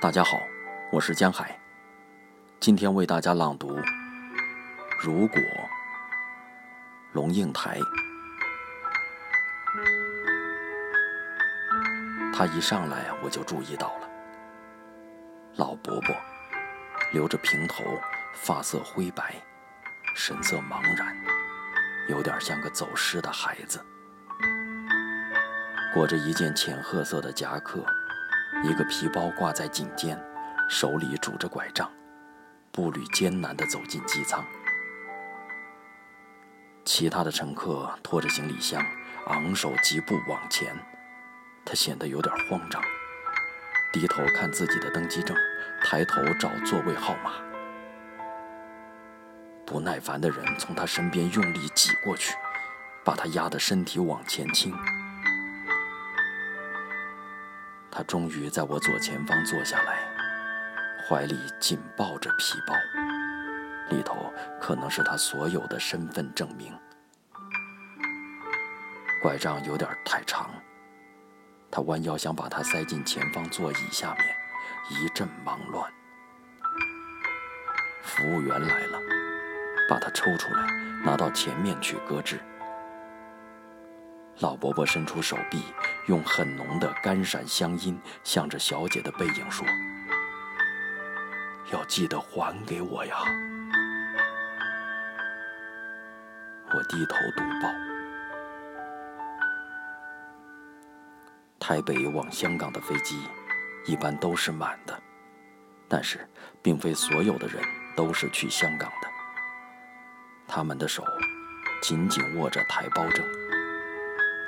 大家好，我是江海，今天为大家朗读《如果》龙应台。他一上来我就注意到了，老伯伯留着平头，发色灰白，神色茫然，有点像个走失的孩子，裹着一件浅褐色的夹克。一个皮包挂在颈间，手里拄着拐杖，步履艰难地走进机舱。其他的乘客拖着行李箱，昂首疾步往前。他显得有点慌张，低头看自己的登机证，抬头找座位号码。不耐烦的人从他身边用力挤过去，把他压得身体往前倾。他终于在我左前方坐下来，怀里紧抱着皮包，里头可能是他所有的身份证明。拐杖有点太长，他弯腰想把它塞进前方座椅下面，一阵忙乱。服务员来了，把它抽出来，拿到前面去搁置。老伯伯伸出手臂，用很浓的干闪乡音向着小姐的背影说：“要记得还给我呀！”我低头读报。台北往香港的飞机一般都是满的，但是并非所有的人都是去香港的。他们的手紧紧握着台胞证。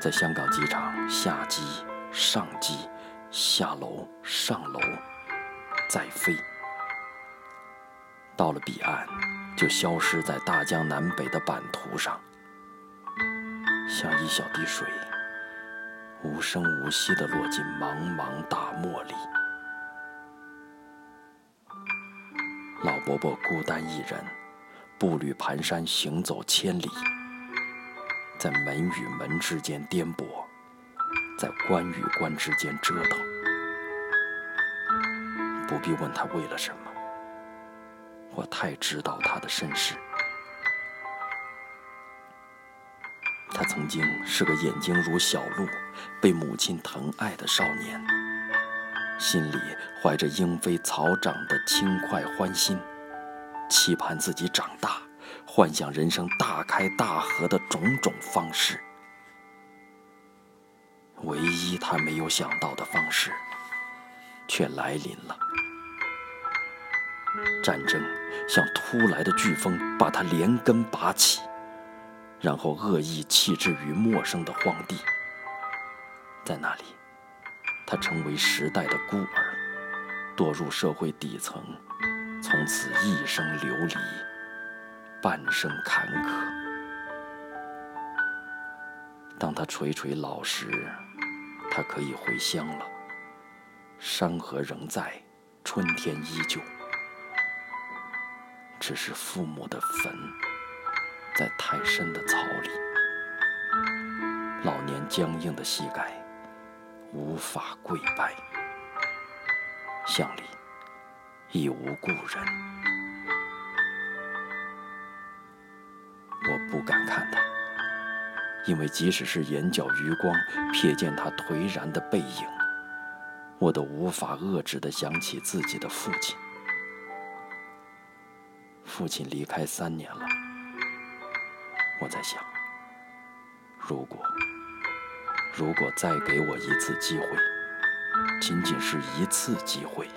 在香港机场下机、上机、下楼、上楼，再飞，到了彼岸，就消失在大江南北的版图上，像一小滴水，无声无息地落进茫茫大漠里。老伯伯孤单一人，步履蹒跚，行走千里。在门与门之间颠簸，在关与关之间折腾，不必问他为了什么，我太知道他的身世。他曾经是个眼睛如小鹿、被母亲疼爱的少年，心里怀着莺飞草长的轻快欢心，期盼自己长大。幻想人生大开大合的种种方式，唯一他没有想到的方式，却来临了。战争像突来的飓风，把他连根拔起，然后恶意弃置于陌生的荒地。在那里，他成为时代的孤儿，堕入社会底层，从此一生流离。半生坎坷。当他垂垂老时，他可以回乡了。山河仍在，春天依旧，只是父母的坟在太深的草里。老年僵硬的膝盖无法跪拜，乡里已无故人。不敢看他，因为即使是眼角余光瞥见他颓然的背影，我都无法遏制地想起自己的父亲。父亲离开三年了，我在想，如果，如果再给我一次机会，仅仅是一次机会，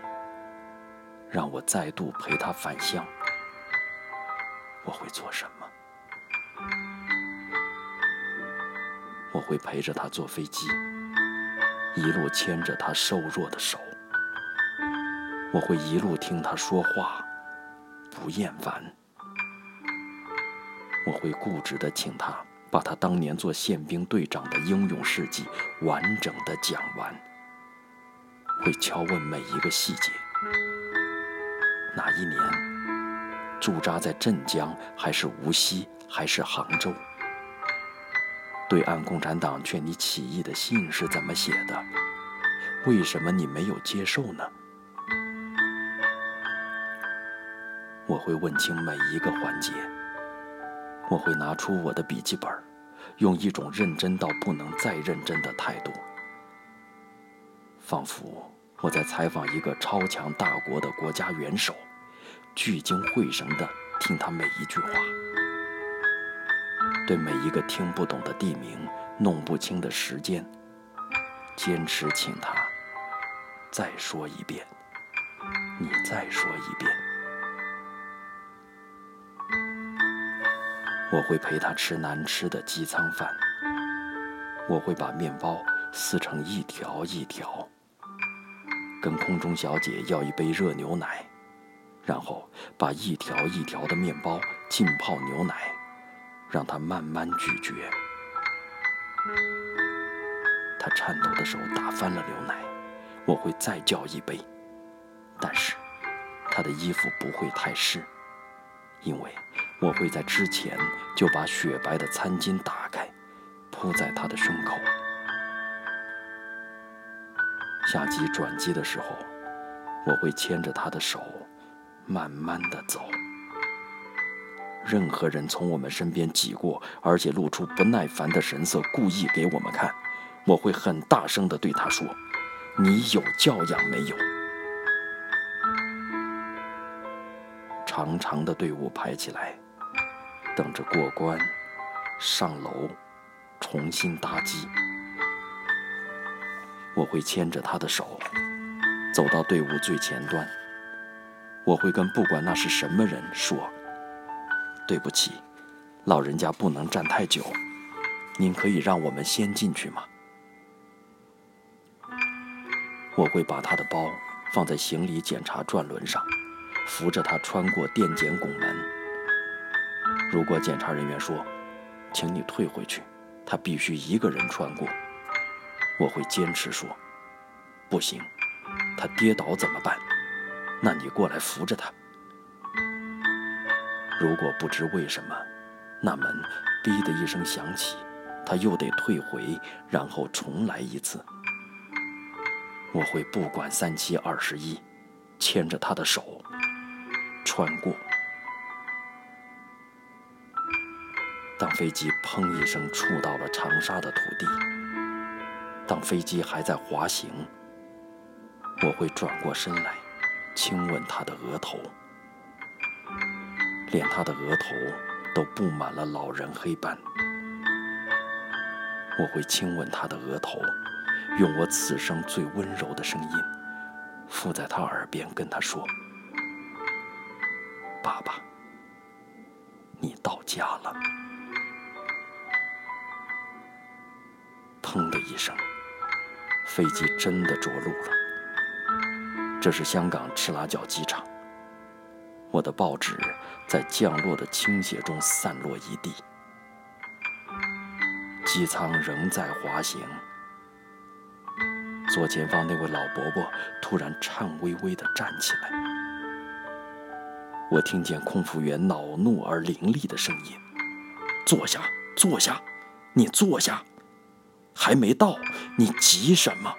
让我再度陪他返乡，我会做什么？我会陪着他坐飞机，一路牵着他瘦弱的手。我会一路听他说话，不厌烦。我会固执地请他把他当年做宪兵队长的英勇事迹完整的讲完。会敲问每一个细节：哪一年驻扎在镇江，还是无锡，还是杭州？对岸共产党劝你起义的信是怎么写的？为什么你没有接受呢？我会问清每一个环节，我会拿出我的笔记本，用一种认真到不能再认真的态度。仿佛我在采访一个超强大国的国家元首，聚精会神地听他每一句话。对每一个听不懂的地名、弄不清的时间，坚持请他再说一遍，你再说一遍。我会陪他吃难吃的机舱饭。我会把面包撕成一条一条，跟空中小姐要一杯热牛奶，然后把一条一条的面包浸泡牛奶，让他慢慢咀嚼。他颤抖的手打翻了牛奶，我会再叫一杯，但是他的衣服不会太湿，因为。我会在之前就把雪白的餐巾打开，铺在他的胸口。下机转机的时候，我会牵着他的手，慢慢的走。任何人从我们身边挤过，而且露出不耐烦的神色，故意给我们看，我会很大声的对他说：“你有教养没有？”长长的队伍排起来。等着过关，上楼，重新搭机。我会牵着他的手，走到队伍最前端。我会跟不管那是什么人说：“对不起，老人家不能站太久，您可以让我们先进去吗？”我会把他的包放在行李检查转轮上，扶着他穿过电检拱门。如果检查人员说：“请你退回去，他必须一个人穿过。”我会坚持说：“不行，他跌倒怎么办？那你过来扶着他。”如果不知为什么，那门“哔”的一声响起，他又得退回，然后重来一次。我会不管三七二十一，牵着他的手穿过。当飞机砰一声触到了长沙的土地，当飞机还在滑行，我会转过身来，亲吻他的额头，连他的额头都布满了老人黑斑。我会亲吻他的额头，用我此生最温柔的声音，附在他耳边跟他说：“爸爸，你到家了。”砰的一声，飞机真的着陆了。这是香港赤拉角机场。我的报纸在降落的倾斜中散落一地。机舱仍在滑行。左前方那位老伯伯突然颤巍巍地站起来。我听见空服员恼怒而凌厉的声音：“坐下，坐下，你坐下。”还没到，你急什么？